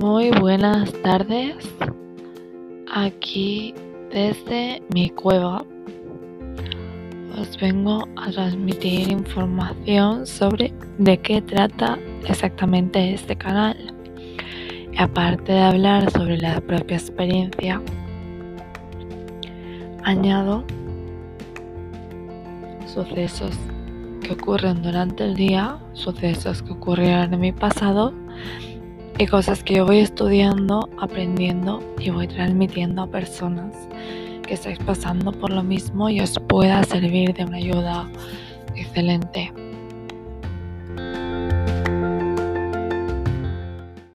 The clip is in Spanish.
Muy buenas tardes. Aquí desde mi cueva os vengo a transmitir información sobre de qué trata exactamente este canal. Y aparte de hablar sobre la propia experiencia, añado sucesos que ocurren durante el día, sucesos que ocurrieron en mi pasado y cosas que yo voy estudiando, aprendiendo y voy transmitiendo a personas que estáis pasando por lo mismo y os pueda servir de una ayuda excelente.